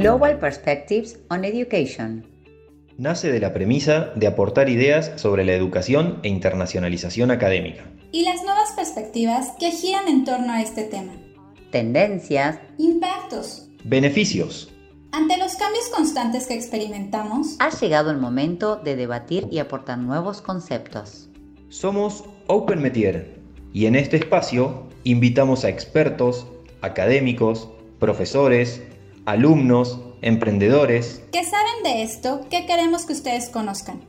Global Perspectives on Education. Nace de la premisa de aportar ideas sobre la educación e internacionalización académica. Y las nuevas perspectivas que giran en torno a este tema. Tendencias. Impactos. Beneficios. Ante los cambios constantes que experimentamos, ha llegado el momento de debatir y aportar nuevos conceptos. Somos Open Metier y en este espacio invitamos a expertos, académicos, profesores, alumnos, emprendedores que saben de esto que queremos que ustedes conozcan.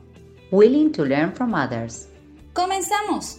Willing to learn from others. Comenzamos.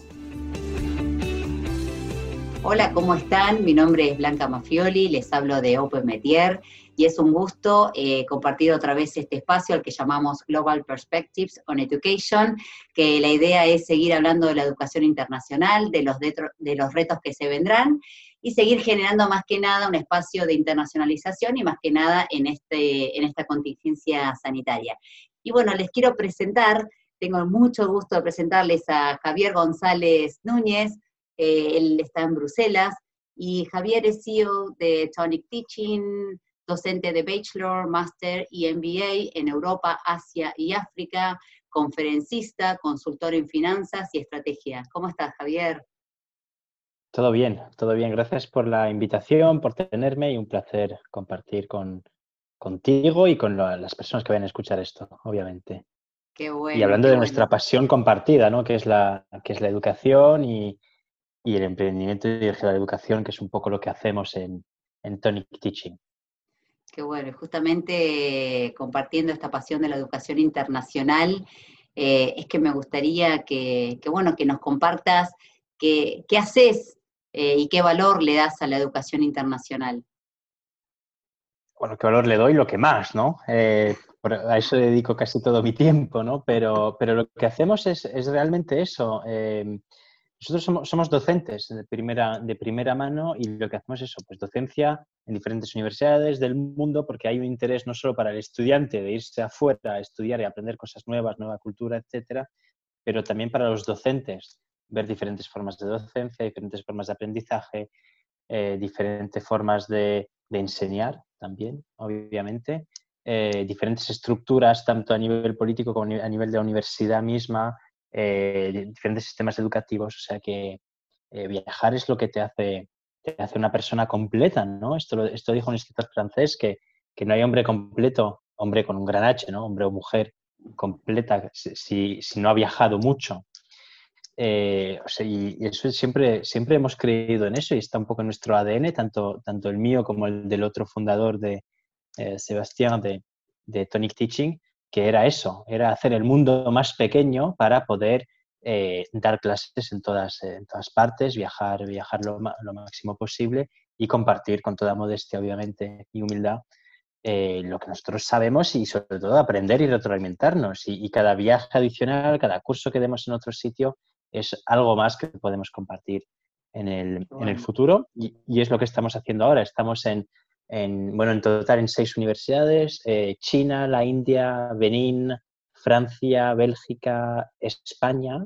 Hola, ¿cómo están? Mi nombre es Blanca Mafioli, les hablo de Open Metier y es un gusto eh, compartir otra vez este espacio al que llamamos Global Perspectives on Education, que la idea es seguir hablando de la educación internacional, de los, de los retos que se vendrán y seguir generando más que nada un espacio de internacionalización y más que nada en, este, en esta contingencia sanitaria. Y bueno, les quiero presentar, tengo mucho gusto de presentarles a Javier González Núñez, eh, él está en Bruselas, y Javier es CEO de Tonic Teaching, docente de Bachelor, Master y MBA en Europa, Asia y África, conferencista, consultor en finanzas y estrategia. ¿Cómo estás, Javier? Todo bien, todo bien. Gracias por la invitación, por tenerme y un placer compartir con, contigo y con las personas que vayan a escuchar esto, obviamente. Qué bueno, y hablando de nuestra pasión compartida, ¿no? Que es la, que es la educación y, y el emprendimiento y la educación, que es un poco lo que hacemos en, en Tonic Teaching. Qué bueno, justamente compartiendo esta pasión de la educación internacional, eh, es que me gustaría que, que, bueno, que nos compartas qué, qué haces eh, y qué valor le das a la educación internacional. Bueno, qué valor le doy, lo que más, ¿no? Eh, a eso dedico casi todo mi tiempo, ¿no? Pero, pero lo que hacemos es, realmente eso. Eh, nosotros somos, somos, docentes de primera, de primera mano y lo que hacemos es eso, pues docencia en diferentes universidades del mundo porque hay un interés no solo para el estudiante de irse afuera a estudiar y aprender cosas nuevas, nueva cultura, etcétera, pero también para los docentes ver diferentes formas de docencia, diferentes formas de aprendizaje, eh, diferentes formas de, enseñar también, obviamente, eh, diferentes estructuras, tanto a nivel político como a nivel de la universidad misma, eh, diferentes sistemas educativos. O sea que viajar es lo que te hace, te hace una persona completa, ¿no? Esto, esto dijo un escritor francés, que, que no hay hombre completo, hombre con un gran H, ¿no? Hombre o mujer completa si, si no ha viajado mucho. Eh, y, eso siempre, siempre hemos creído en eso y está un poco en nuestro ADN, tanto, tanto el mío como el del otro fundador de eh, Sebastián de, de, Tonic Teaching, que era eso, era hacer el mundo más pequeño para poder eh, dar clases en todas, en todas partes, viajar, viajar lo, máximo posible y compartir con toda modestia, obviamente, y humildad lo que nosotros sabemos y sobre todo aprender y retroalimentarnos. Y, y, cada viaje adicional, cada curso que demos en otro sitio, es algo más que podemos compartir en el, en el futuro y, y, es lo que estamos haciendo ahora. Estamos en, en bueno, en total en seis universidades, eh, China, la India, Benín, Francia, Bélgica, España.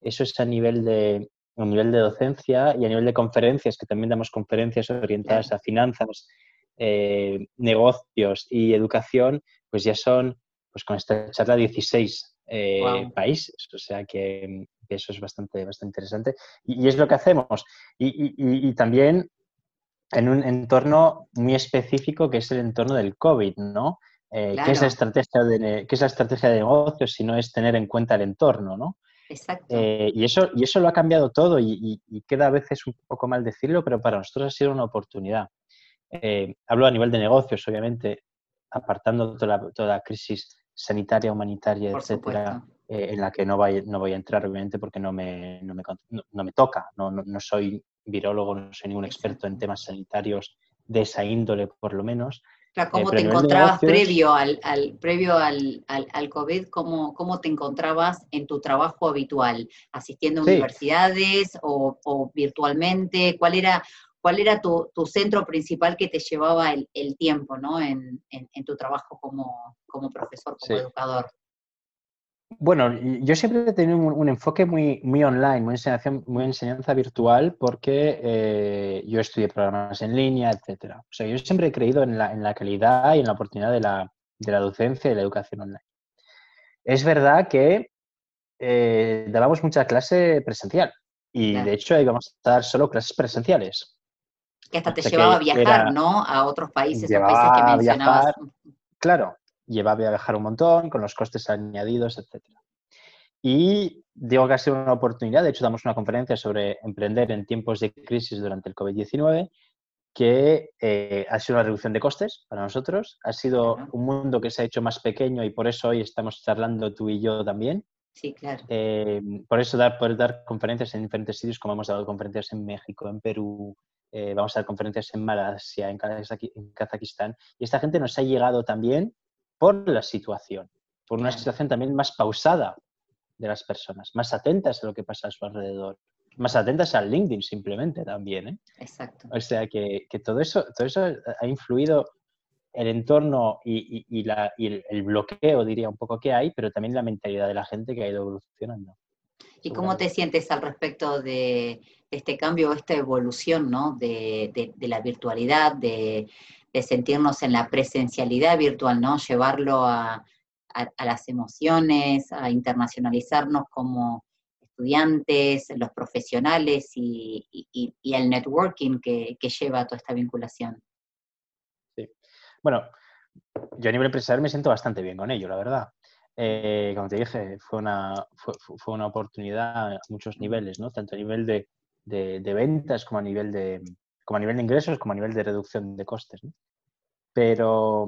Eso es a nivel de, a nivel de docencia y a nivel de conferencias, que también damos conferencias orientadas a finanzas, eh, negocios y educación, pues ya son, pues con esta charla, 16 eh, países. O sea que, eso es bastante, bastante interesante. Y, es lo que hacemos. Y, también en un entorno muy específico que es el entorno del COVID, ¿no? Eh, ¿qué, es la estrategia de, ¿Qué es la estrategia de negocios si no es tener en cuenta el entorno, ¿no? Exacto. Eh, y, eso, y eso lo ha cambiado todo y, queda a veces un poco mal decirlo, pero para nosotros ha sido una oportunidad. hablo a nivel de negocios, obviamente, apartando toda toda la crisis sanitaria, humanitaria, etcétera, eh, en la que no, voy, no voy a entrar, obviamente, porque no me, no me, no, me toca. No, no, soy virólogo, no soy ningún experto en temas sanitarios de esa índole, por lo menos. Claro, ¿Cómo eh, te encontrabas previo, al, al, previo al, al, al COVID? ¿cómo, ¿Cómo, te encontrabas en tu trabajo habitual? ¿Asistiendo a universidades o, o, virtualmente? ¿Cuál era, cuál era tu, tu, centro principal que te llevaba el, el tiempo ¿no? en, en, en, tu trabajo como, como profesor, como educador? Bueno, yo siempre he tenido un, enfoque muy, muy online, muy enseñanza, muy enseñanza virtual, porque eh, yo estudié programas en línea, etcétera. O sea, yo siempre he creído en la, en la calidad y en la oportunidad de la, de la, docencia y la educación online. Es verdad que eh, dábamos mucha clase presencial y de hecho íbamos a dar solo clases presenciales. Que hasta te llevaba a viajar, ¿no? A otros países o países que mencionabas. claro, llevaba a viajar un montón, con los costes añadidos, etc. Y digo que ha sido una oportunidad, de hecho damos una conferencia sobre emprender en tiempos de crisis durante el COVID-19, que eh, ha sido una reducción de costes para nosotros, ha sido un mundo que se ha hecho más pequeño y por eso hoy estamos charlando tú y yo también. Sí, claro. Eh, por eso dar, poder dar conferencias en diferentes sitios, como hemos dado conferencias en México, en Perú, eh, vamos a dar conferencias en Malasia, en Kazajistán, y esta gente nos ha llegado también por la situación, por una situación también más pausada de las personas, más atentas a lo que pasa a su alrededor, más atentas al LinkedIn simplemente también. ¿eh? Exacto. O sea que, todo, eso, todo eso ha influido el entorno y, el, bloqueo, diría un poco que hay, pero también la mentalidad de la gente que ha ido evolucionando. ¿Y cómo te sientes al respecto de, este cambio, esta evolución ¿no? de, de la virtualidad, de, de sentirnos en la presencialidad virtual, ¿no? Llevarlo a, las emociones, a internacionalizarnos como estudiantes, los profesionales y, el networking que, lleva a toda esta vinculación. Sí. Bueno, yo a nivel empresarial me siento bastante bien con ello, la verdad. Eh, como te dije, fue una, fue, una oportunidad a muchos niveles, ¿no? Tanto a nivel de, de ventas como a nivel de, como a nivel de ingresos como a nivel de reducción de costes. Pero,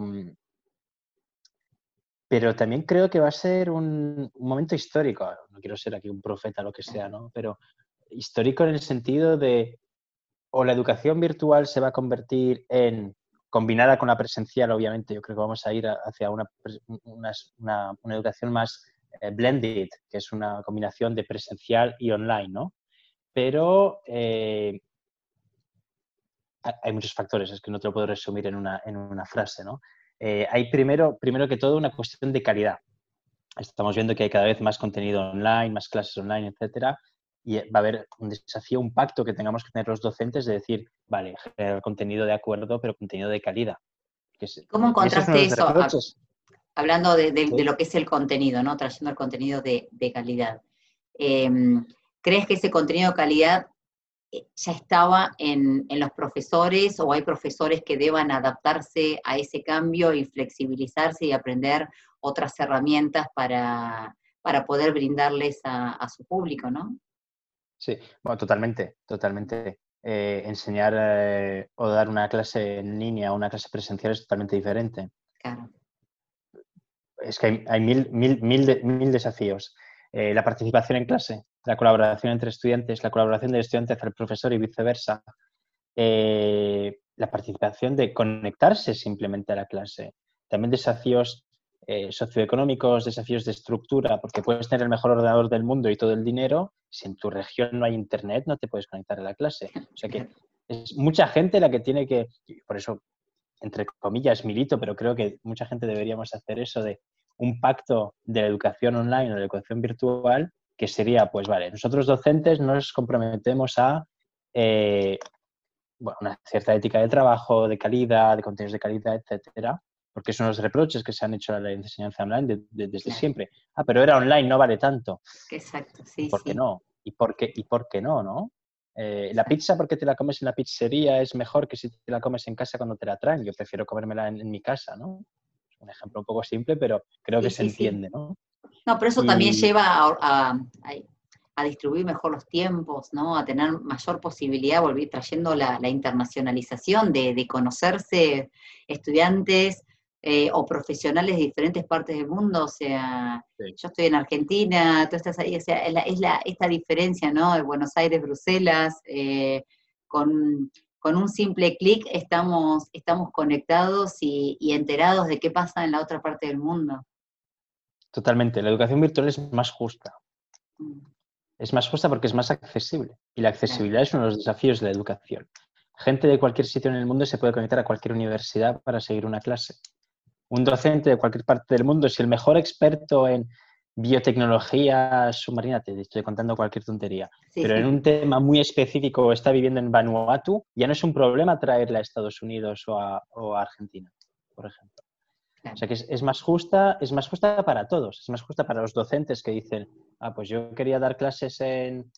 pero también creo que va a ser un, momento histórico. No quiero ser aquí un profeta, lo que sea, ¿no? Pero histórico en el sentido de o la educación virtual se va a convertir en combinada con la presencial, obviamente, yo creo que vamos a ir hacia una, una, educación más eh, blended, que es una combinación de presencial y online, ¿no? Pero eh, hay muchos factores, es que no te lo puedo resumir en una, en una frase, ¿no? Eh, hay primero, primero que todo una cuestión de calidad. Estamos viendo que hay cada vez más contenido online, más clases online, etcétera, y va a haber un desafío, un pacto que tengamos que tener los docentes de decir, vale, generar contenido de acuerdo, pero contenido de calidad. ¿Cómo encontraste eso? Hablando de, lo que es el contenido, ¿no? Trayendo el contenido de, calidad. Em, ¿Crees que ese contenido de calidad eh, ya estaba en, los profesores o hay profesores que deban adaptarse a ese cambio y flexibilizarse y aprender otras herramientas para, poder brindarles a, su público, ¿no? Sí, bueno, totalmente, totalmente. Eh, enseñar eh, o dar una clase en línea o una clase presencial es totalmente diferente. Claro. Es que hay, mil, mil, mil, desafíos. la participación en clase, la colaboración entre estudiantes, la colaboración del estudiante hacia el profesor y viceversa, eh, la participación de conectarse simplemente a la clase, también desafíos eh, socioeconómicos, desafíos de estructura, porque puedes tener el mejor ordenador del mundo y todo el dinero, si en tu región no hay internet no te puedes conectar a la clase. O sea que es mucha gente la que tiene que, por eso, entre comillas, milito, pero creo que mucha gente deberíamos hacer eso de un pacto de la educación online o de la educación virtual que sería, pues vale, nosotros docentes nos comprometemos a eh, una cierta ética de trabajo, de calidad, de contenidos de calidad, etcétera, porque son los reproches que se han hecho a la enseñanza online desde siempre. Ah, pero era online, no vale tanto. Exacto, sí. ¿Por qué no? ¿Y por qué, y por qué no, no? Eh, la pizza, porque te la comes en la pizzería, es mejor que si te la comes en casa cuando te la traen. Yo prefiero comérmela en, mi casa, ¿no? un ejemplo un poco simple, pero creo que se entiende, ¿no? No, pero eso también lleva a, distribuir mejor los tiempos, ¿no? A tener mayor posibilidad, volver trayendo la, internacionalización de, conocerse estudiantes eh, o profesionales de diferentes partes del mundo. O sea, yo estoy en Argentina, tú estás ahí, o sea, es, la, esta diferencia, ¿no? De Buenos Aires, Bruselas, eh, con, un simple clic estamos, estamos conectados y enterados de qué pasa en la otra parte del mundo. Totalmente. La educación virtual es más justa. Mm. Es más justa porque es más accesible. Y la accesibilidad es uno de los desafíos de la educación. Gente de cualquier sitio en el mundo se puede conectar a cualquier universidad para seguir una clase. Un docente de cualquier parte del mundo, si el mejor experto en, biotecnología submarina, te estoy contando cualquier tontería, pero en un tema muy específico está viviendo en Vanuatu, ya no es un problema traerla a Estados Unidos o a, Argentina, por ejemplo. O sea que es, más justa, es más justa para todos, es más justa para los docentes que dicen, ah, pues yo quería dar clases en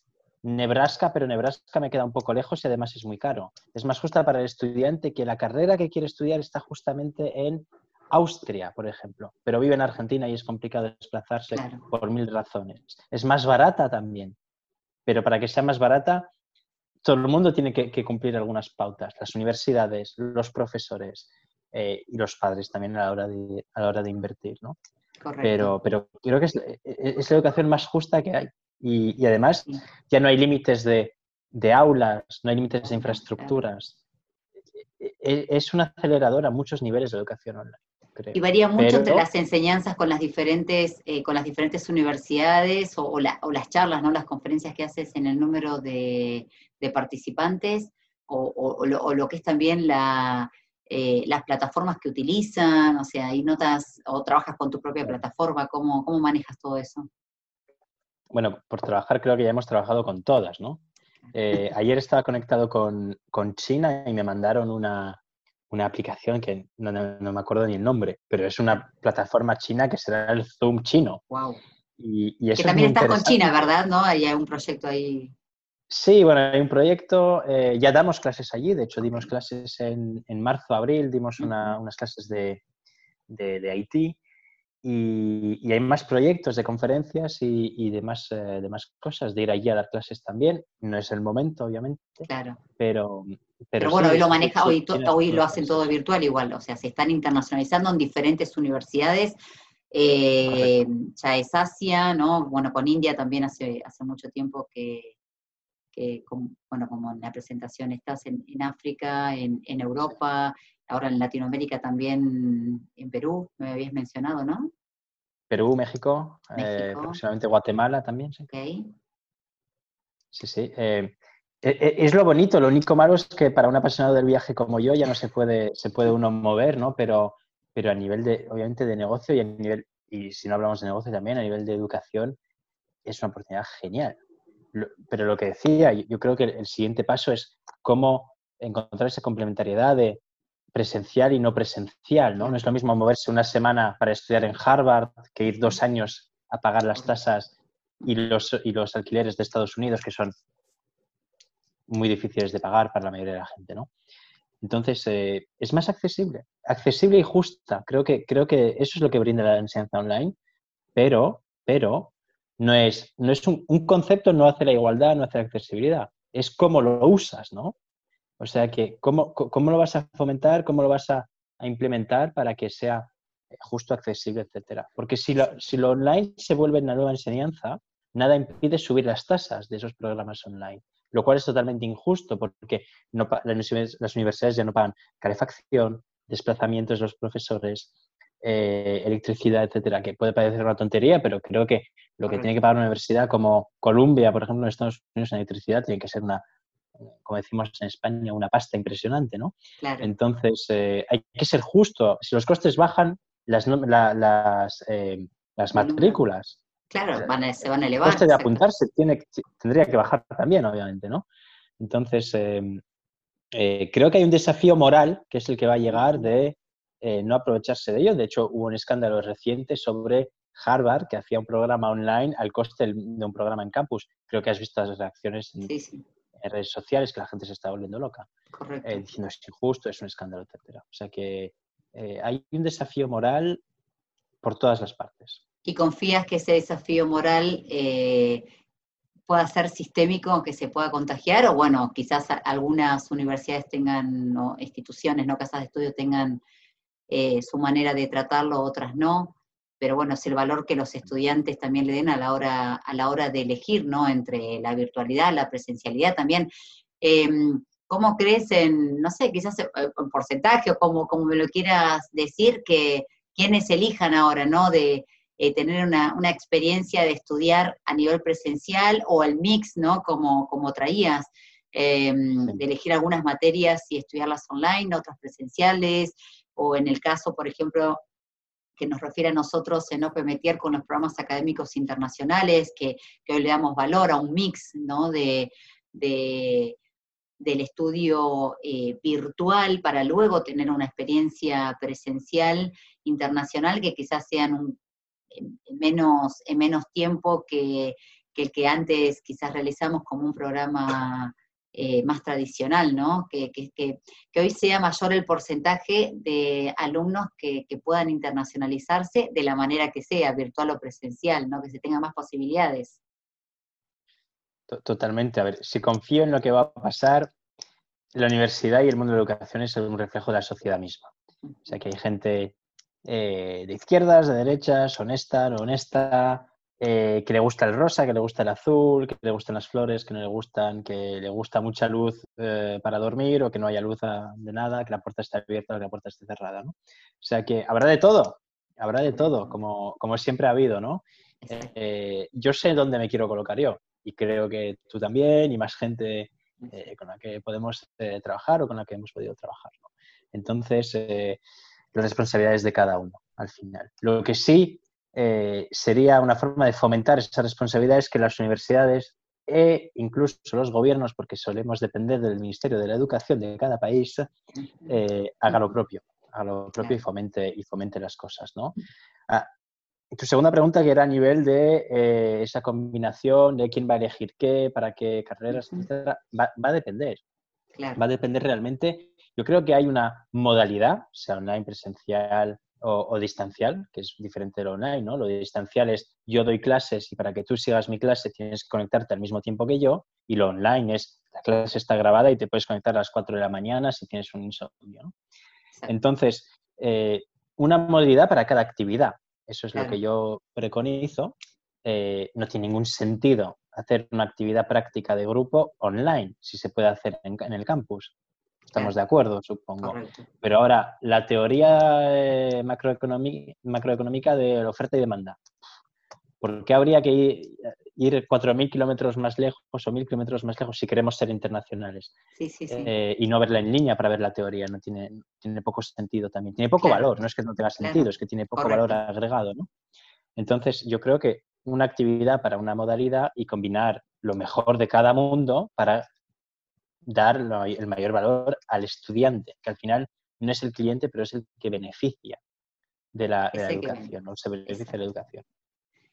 Nebraska, pero Nebraska me queda un poco lejos y además es muy caro. Es más justa para el estudiante que la carrera que quiere estudiar está justamente en Austria, por ejemplo, pero vive en Argentina y es complicado desplazarse por mil razones. Es más barata también, pero para que sea más barata, todo el mundo tiene que, cumplir algunas pautas, las universidades, los profesores eh, y los padres también a la hora de, a la hora de invertir, ¿no? Pero, pero creo que es, es, la educación más justa que hay. Y, además ya no hay límites de, de aulas, no hay límites de infraestructuras. E, e, es una aceleradora a muchos niveles de educación online. Y varía mucho entre las enseñanzas con las diferentes, eh, con las diferentes universidades o, las charlas, ¿no? las conferencias que haces en el número de, participantes o, lo, que es también la, eh, las plataformas que utilizan, o sea, y notas o trabajas con tu propia plataforma, ¿cómo, cómo manejas todo eso? Bueno, por trabajar creo que ya hemos trabajado con todas, ¿no? Eh, ayer estaba conectado con, con China y me mandaron una, una aplicación que no, me acuerdo ni el nombre, pero es una plataforma china que será el Zoom chino. Wow. Y, que también estás con China, ¿verdad? ¿No? Hay un proyecto ahí. Sí, bueno, hay un proyecto, eh, ya damos clases allí, de hecho dimos clases en, en marzo, abril, dimos unas clases de, de, de Haití y, hay más proyectos de conferencias y, demás, eh, demás cosas, de ir allí a dar clases también. No es el momento, obviamente. Claro. Pero, pero, bueno, hoy lo maneja, hoy, hoy lo hacen todo virtual igual, o sea, se están internacionalizando en diferentes universidades. Eh, ya es Asia, ¿no? Bueno, con India también hace, hace mucho tiempo que, bueno, como en la presentación estás en, África, en, en, Europa, ahora en Latinoamérica también, en Perú, me habías mencionado, ¿no? Perú, México, eh, próximamente Guatemala también. Sí, sí. sí. Eh, es lo bonito, lo único malo es que para un apasionado del viaje como yo ya no se puede, se puede uno mover, ¿no? Pero, pero a nivel de, obviamente, de negocio y a nivel, y si no hablamos de negocio también, a nivel de educación, es una oportunidad genial. pero lo que decía, yo creo que el siguiente paso es cómo encontrar esa complementariedad de presencial y no presencial, ¿no? No es lo mismo moverse una semana para estudiar en Harvard que ir dos años a pagar las tasas y los, y los alquileres de Estados Unidos, que son muy difíciles de pagar para la mayoría de la gente, ¿no? Entonces, eh, es más accesible, accesible y justa. Creo que, creo que eso es lo que brinda la enseñanza online, pero, pero no es, no es un, concepto, no hace la igualdad, no hace la accesibilidad, es cómo lo usas, ¿no? O sea que, ¿cómo, cómo lo vas a fomentar? ¿Cómo lo vas a, implementar para que sea eh, justo, accesible, etcétera? Porque si lo, si lo online se vuelve una nueva enseñanza, nada impide subir las tasas de esos programas online, lo cual es totalmente injusto porque no, las universidades ya no pagan calefacción, desplazamientos de los profesores, eh, electricidad, etcétera, que puede parecer una tontería, pero creo que lo que tiene que pagar una universidad como Columbia, por ejemplo, en Estados Unidos en electricidad, tiene que ser una, como decimos en España, una pasta impresionante, ¿no? Entonces, eh, hay que ser justo. Si los costes bajan, las, las, eh, las matrículas. Claro, se van a elevar. El coste de apuntarse tiene, tendría que bajar también, obviamente, ¿no? Entonces, em, eh, creo que hay un desafío moral que es el que va a llegar de no aprovecharse de ello. De hecho, hubo un escándalo reciente sobre Harvard, que hacía un programa online al coste de un programa en campus. Creo que has visto las reacciones en, sí, sí en redes sociales que la gente se está volviendo loca, eh, diciendo es injusto, es un escándalo, etc. O sea que eh, hay un desafío moral por todas las partes. ¿Y confías que ese desafío moral eh, pueda ser sistémico, que se pueda contagiar? O bueno, quizás algunas universidades tengan, o instituciones, no casas de estudio tengan su manera de tratarlo, otras no pero bueno, es el valor que los estudiantes también le den a la hora, a la hora de elegir, ¿no? Entre la virtualidad, la presencialidad también. Em, ¿Cómo crees en, no sé, quizás en porcentaje o como, como me lo quieras decir, que quienes elijan ahora, ¿no? De eh, tener una, experiencia de estudiar a nivel presencial o el mix, ¿no? Como, como traías, em, de elegir algunas materias y estudiarlas online, otras presenciales, o en el caso, por ejemplo, que nos refiere a nosotros en OpenMetier con los programas académicos internacionales, que, hoy le damos valor a un mix ¿no? de, del estudio eh, virtual para luego tener una experiencia presencial internacional que quizás sean un, en, menos, en menos tiempo que, el que antes quizás realizamos como un programa eh, más tradicional, ¿no? Que, que, hoy sea mayor el porcentaje de alumnos que, puedan internacionalizarse de la manera que sea, virtual o presencial, ¿no? Que se tengan más posibilidades. Totalmente. A ver, si confío en lo que va a pasar, la universidad y el mundo de la educación es un reflejo de la sociedad misma. O sea, que hay gente eh, de izquierdas, de derechas, honesta, no honesta, eh, que le gusta el rosa, que le gusta el azul, que le gustan las flores, que no le gustan, que le gusta mucha luz eh, para dormir o que no haya luz de nada, que la puerta esté abierta o que la puerta esté cerrada. ¿no? O sea que habrá de todo, habrá de todo, como, como siempre ha habido. ¿no? yo sé dónde me quiero colocar yo y creo que tú también y más gente con la que podemos trabajar o con la que hemos podido trabajar. ¿no? Entonces, las responsabilidades de cada uno al final. Lo que sí eh, sería una forma de fomentar esas responsabilidades que las universidades e incluso los gobiernos, porque solemos depender del Ministerio de la Educación de cada país, eh, haga lo propio, haga lo propio y fomente, y fomente las cosas. ¿no? Ah, tu segunda pregunta que era a nivel de eh, esa combinación de quién va a elegir qué, para qué carreras, etcétera, va, va, a depender. Va a depender realmente yo creo que hay una modalidad, sea online, presencial o, distancial, que es diferente de lo online, ¿no? Lo distancial es yo doy clases y para que tú sigas mi clase tienes que conectarte al mismo tiempo que yo, y lo online es la clase está grabada y te puedes conectar a las 4 de la mañana si tienes un insomnio, Entonces, eh, una modalidad para cada actividad. Eso es lo que yo preconizo. Eh, no tiene ningún sentido hacer una actividad práctica de grupo online, si se puede hacer en el campus. Estamos de acuerdo, supongo. Pero ahora, la teoría eh, macroeconómica de oferta y demanda. ¿Por qué habría que ir, 4.000 kilómetros más lejos o 1.000 kilómetros más lejos si queremos ser internacionales? Sí, sí, sí. Eh, y no verla en línea para ver la teoría. No tiene, tiene poco sentido también. Tiene poco valor, no es que no tenga sentido, es que tiene poco valor agregado. ¿no? Entonces, yo creo que una actividad para una modalidad y combinar lo mejor de cada mundo para dar el mayor valor al estudiante, que al final no es el cliente, pero es el que beneficia de la, educación, no se beneficia de la educación.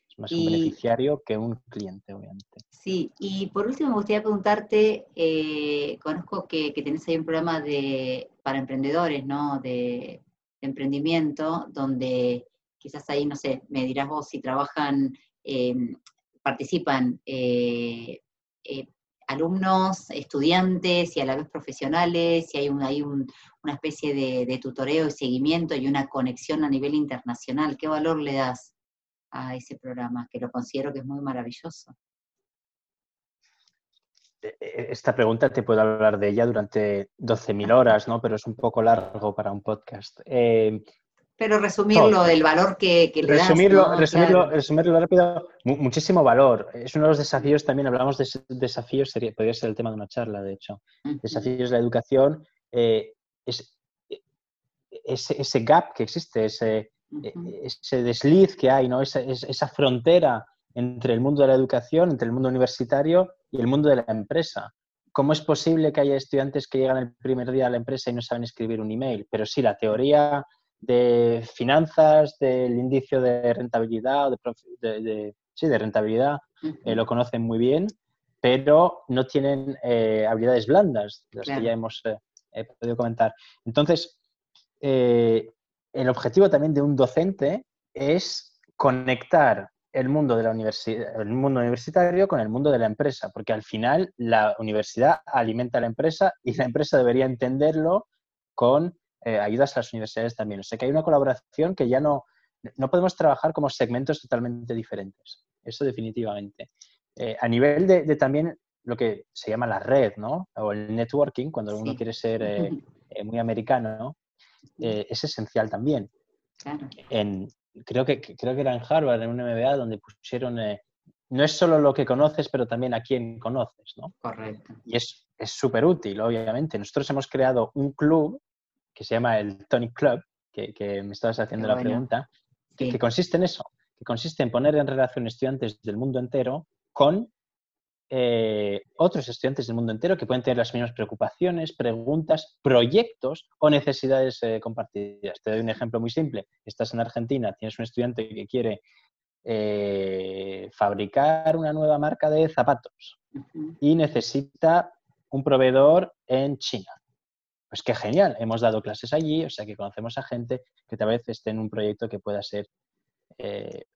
Es más un beneficiario que un cliente, obviamente. Sí, y por último me gustaría preguntarte, eh, conozco que, que, tenés ahí un programa de, para emprendedores, ¿no? De, emprendimiento, donde quizás ahí, no sé, me dirás vos si trabajan, eh, participan eh, alumnos, estudiantes y a la vez profesionales, si hay, una especie de, tutoreo y seguimiento y una conexión a nivel internacional. ¿Qué valor le das a ese programa? Que lo considero que es muy maravilloso. E, e, esta pregunta te puedo hablar de ella durante 12.000 horas, ¿no? Pero es un poco largo para un podcast. Eh, pero resumirlo, el valor que, le resumirlo, Resumirlo, resumirlo rápido, muchísimo valor. Es uno de los desafíos, también hablamos de desafíos, sería, podría ser el tema de una charla, de hecho. Desafíos de la educación, eh, es, ese, gap que existe, ese, e, ese desliz que hay, ¿no? Esa, esa frontera entre el mundo de la educación, entre el mundo universitario y el mundo de la empresa. ¿Cómo es posible que haya estudiantes que llegan el primer día a la empresa y no saben escribir un email? Pero sí, la teoría de finanzas, del índice de rentabilidad, de, sí, de rentabilidad, eh, lo conocen muy bien, pero no tienen eh, habilidades blandas, las que ya hemos eh, podido comentar. Entonces, el objetivo también de un docente es conectar el mundo de la universidad, el mundo universitario con el mundo de la empresa, porque al final la universidad alimenta a la empresa y la empresa debería entenderlo con eh, ayudas a las universidades también. O sea que hay una colaboración que ya no, no podemos trabajar como segmentos totalmente diferentes. Eso definitivamente. Eh, a nivel de, también lo que se llama la red, ¿no? O el networking, cuando uno quiere ser eh, muy americano, es esencial también. En, creo, que, creo que era en Harvard, en un MBA, donde pusieron, no es solo lo que conoces, pero también a quién conoces, ¿no? Correcto. Y es súper útil, obviamente. Nosotros hemos creado un club que se llama el Tonic Club, que, me estabas haciendo la pregunta, que, consiste en eso, que consiste en poner en relación estudiantes del mundo entero con eh, otros estudiantes del mundo entero que pueden tener las mismas preocupaciones, preguntas, proyectos o necesidades eh, compartidas. Te doy un ejemplo muy simple. Estás en Argentina, tienes un estudiante que quiere eh, fabricar una nueva marca de zapatos y necesita un proveedor en China. Pues qué genial, hemos dado clases allí, o sea que conocemos a gente que tal vez esté en un proyecto que pueda ser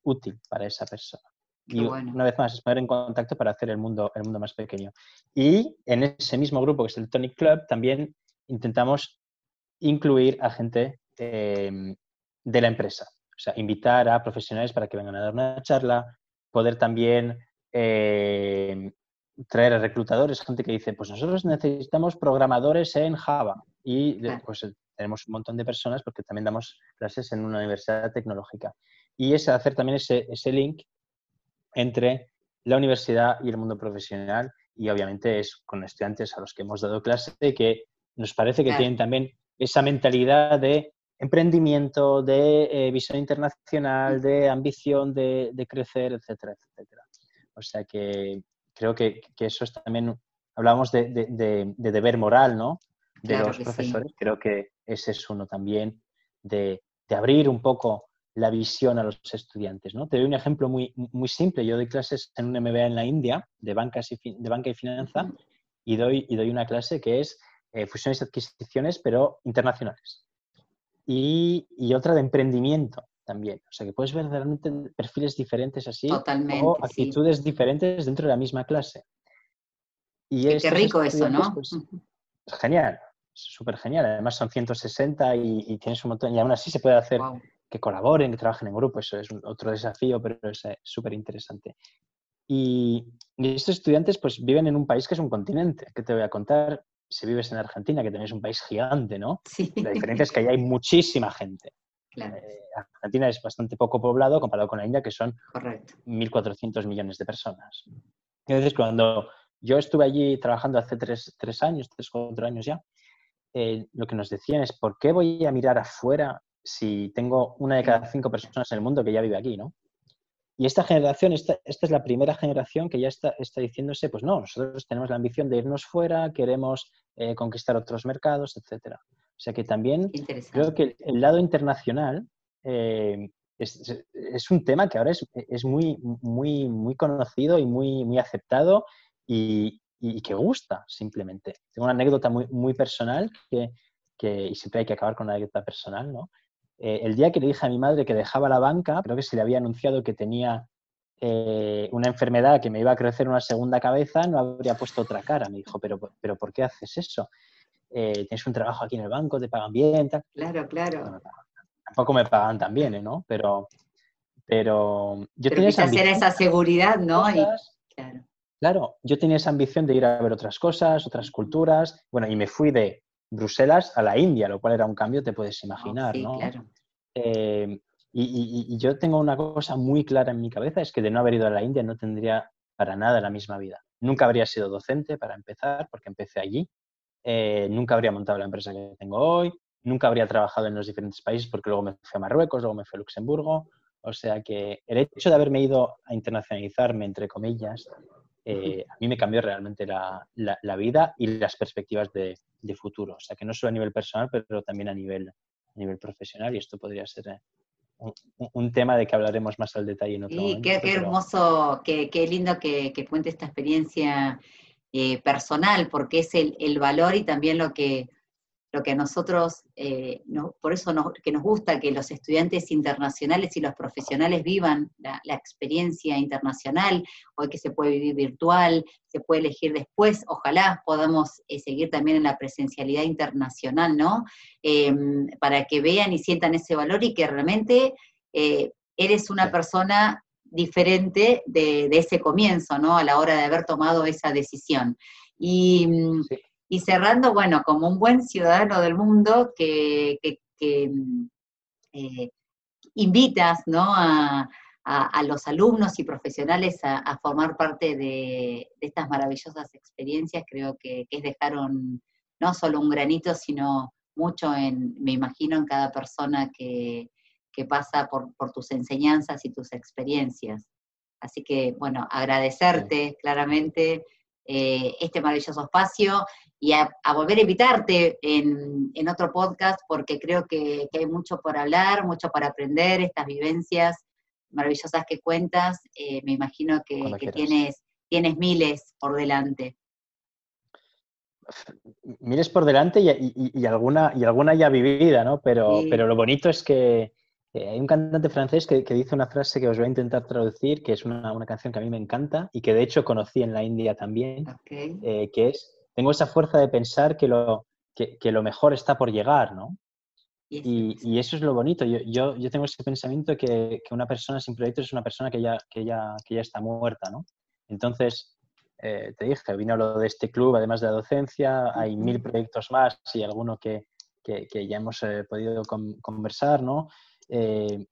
útil para esa persona y una vez más, es poner en contacto para hacer el mundo, el mundo más pequeño. Y en ese mismo grupo, que es el Tonic Club, también intentamos incluir a gente em, de la empresa. O sea, invitar a profesionales para que vengan a dar una charla, poder también em, traer a reclutadores, gente que dice, pues nosotros necesitamos programadores en Java. Y pues tenemos un montón de personas porque también damos clases en una universidad tecnológica. Y es hacer también ese, ese link entre la universidad y el mundo profesional y obviamente es con estudiantes a los que hemos dado clase que nos parece que tienen también esa mentalidad de emprendimiento, de eh, visión internacional, de ambición de, crecer, etcétera, etcétera. O sea que creo que, eso es también, hablamos de, deber moral, ¿no? De los profesores, creo que ese es uno también, de, abrir un poco la visión a los estudiantes. ¿no? Te doy un ejemplo muy, muy simple. Yo doy clases en un MBA en la India de, bancas y, de banca y finanza y doy, y doy una clase que es eh, fusiones y adquisiciones, pero internacionales. Y, y, otra de emprendimiento también. O sea, que puedes ver realmente perfiles diferentes así Totalmente, o actitudes diferentes dentro de la misma clase. Y qué rico eso, ¿no? Pues, genial, súper genial. Además son 160 y, tienes un montón, y aún así se puede hacer que colaboren, que trabajen en grupo, eso es otro desafío, pero es eh, súper interesante. Y, estos estudiantes pues viven en un país que es un continente, que te voy a contar, si vives en Argentina, que tenéis un país gigante, ¿no? Sí. La diferencia es que allá hay muchísima gente. Eh, Argentina es bastante poco poblado comparado con la India, que son 1.400 millones de personas. Entonces, cuando yo estuve allí trabajando hace tres, años, tres, cuatro años ya, eh, lo que nos decían es, ¿por qué voy a mirar afuera si tengo una de cada cinco personas en el mundo que ya vive aquí, ¿no? Y esta generación, esta, esta es la primera generación que ya está, está, diciéndose, pues no, nosotros tenemos la ambición de irnos fuera, queremos eh, conquistar otros mercados, etcétera. O sea que también creo que el, lado internacional eh, es, es, un tema que ahora es, es, muy, muy, muy conocido y muy, muy aceptado y, y, que gusta simplemente. Tengo una anécdota muy, muy personal que, que, y siempre hay que acabar con una anécdota personal, ¿no? Eh, el día que le dije a mi madre que dejaba la banca, creo que se le había anunciado que tenía eh, una enfermedad que me iba a crecer una segunda cabeza, no habría puesto otra cara. Me dijo, pero, pero ¿por qué haces eso? Eh, tienes un trabajo aquí en el banco, te pagan bien. Claro, claro. tampoco me pagan tan bien, ¿no? Pero, pero yo pero tenía esa, esa seguridad, ¿no? claro. claro, yo tenía esa ambición de ir a ver otras cosas, otras culturas. Bueno, y me fui de Bruselas a la India, lo cual era un cambio, te puedes imaginar, ¿no? Eh, y, yo tengo una cosa muy clara en mi cabeza, es que de no haber ido a la India no tendría para nada la misma vida. Nunca habría sido docente para empezar, porque empecé allí. Eh, nunca habría montado la empresa que tengo hoy. Nunca habría trabajado en los diferentes países porque luego me fui a Marruecos, luego me fui a Luxemburgo. O sea que el hecho de haberme ido a internacionalizarme, entre comillas, eh, a mí me cambió realmente la, vida y las perspectivas de, futuro. O sea, que no solo a nivel personal, pero también a nivel, a nivel profesional y esto podría ser eh, un, tema de que hablaremos más al detalle en otro sí, Qué, hermoso, qué, lindo que, que, cuente esta experiencia eh, personal, porque es el, el valor y también lo que lo que a nosotros, eh, por eso nos, que nos gusta que los estudiantes internacionales y los profesionales vivan la, experiencia internacional, hoy que se puede vivir virtual, se puede elegir después, ojalá podamos eh, seguir también en la presencialidad internacional, ¿no? Em, para que vean y sientan ese valor y que realmente eres una persona diferente de, ese comienzo, ¿no? A la hora de haber tomado esa decisión. Y mm, y cerrando, bueno, como un buen ciudadano del mundo que, mm, eh, invitas ¿no? a, los alumnos y profesionales a, formar parte de, estas maravillosas experiencias, creo que, es dejaron no solo un granito, sino mucho en, me imagino, en cada persona que, que pasa por, por tus enseñanzas y tus experiencias. Así que, bueno, agradecerte claramente eh, este maravilloso espacio y a, volver a invitarte en, en, otro podcast porque creo que, hay mucho por hablar, mucho para aprender, estas vivencias maravillosas que cuentas, eh, me imagino que, tienes, tienes miles por delante. Miles por delante y, alguna, y alguna ya vivida, ¿no? Pero, pero lo bonito es que, hay un cantante francés que, dice una frase que os voy a intentar traducir, que es una, canción que a mí me encanta y que de hecho conocí en la India también, eh, que es, tengo esa fuerza de pensar que lo, que, lo mejor está por llegar, ¿no? Y, eso es lo bonito. Yo, yo, tengo ese pensamiento que, que, una persona sin proyectos es una persona que ya, que ya, que ya está muerta, ¿no? Entonces, eh, te dije, vino lo de este club, además de la docencia, hay mil proyectos más y alguno que, que, ya hemos eh, podido conversar, ¿no? Eh,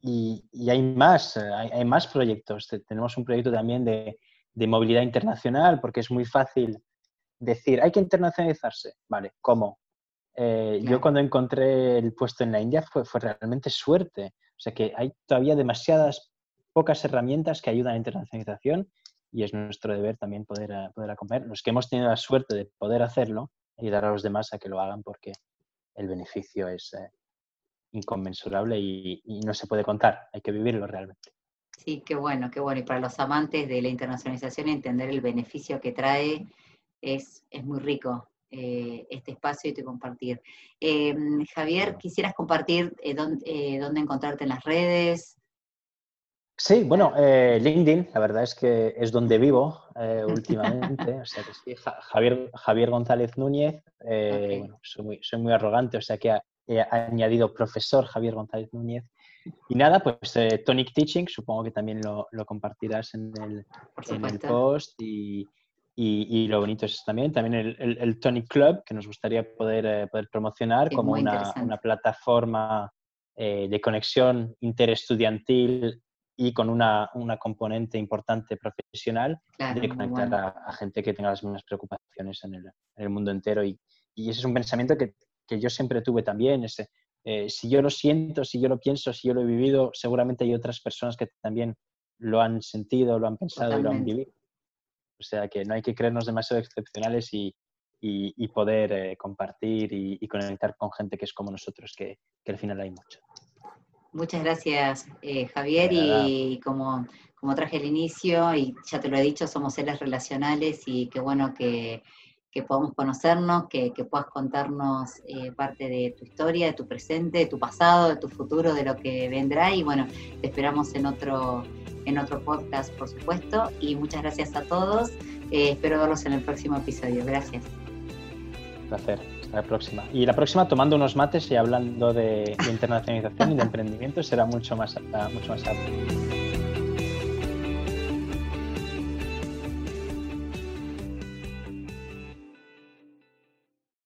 y, hay más, eh, hay, más proyectos. Tenemos un proyecto también de, movilidad internacional, porque es muy fácil decir, hay que internacionalizarse. Vale, ¿cómo? Eh, yo cuando encontré el puesto en la India fue, fue, realmente suerte. O sea que hay todavía demasiadas pocas herramientas que ayudan a la internacionalización y es nuestro deber también poder, poder acompañar. Los que hemos tenido la suerte de poder hacerlo, ayudar a los demás a que lo hagan porque el beneficio es, inconmensurable y, no se puede contar, hay que vivirlo realmente. Sí, qué bueno, qué bueno. Y para los amantes de la internacionalización, entender el beneficio que trae es, es muy rico eh, este espacio y te compartir. Em, Javier, ¿quisieras compartir eh, eh, dónde, encontrarte en las redes? Sí, bueno, LinkedIn, la verdad es que es donde vivo últimamente. o sea que Javier, Javier González Núñez, soy, muy, soy muy arrogante, o sea que he añadido profesor Javier González Núñez. Y nada, pues eh, Tonic Teaching, supongo que también lo, compartirás en el, post. Y, lo bonito es también, también el, Tonic Club, que nos gustaría poder, eh, poder promocionar como una, plataforma eh, de conexión interestudiantil y con una, componente importante profesional de conectar a, gente que tenga las mismas preocupaciones en el, mundo entero. Y, y ese es un pensamiento que, que yo siempre tuve también, ese, eh, si yo lo siento, si yo lo pienso, si yo lo he vivido, seguramente hay otras personas que también lo han sentido, lo han pensado y lo han vivido. O sea que no hay que creernos demasiado excepcionales y, y, poder eh, compartir y, conectar con gente que es como nosotros, que, que al final hay mucho. Muchas gracias, eh, Javier. Y como, como traje el inicio, y ya te lo he dicho, somos seres relacionales y qué bueno que que podamos conocernos, que, puedas contarnos eh, parte de tu historia, de tu presente, de tu pasado, de tu futuro, de lo que vendrá. Y bueno, te esperamos en otro, en otro podcast, por supuesto. Y muchas gracias a todos. Eh, espero verlos en el próximo episodio. Gracias. Un placer. Hasta la próxima. Y la próxima tomando unos mates y hablando de, internacionalización y de emprendimiento será mucho más, mucho más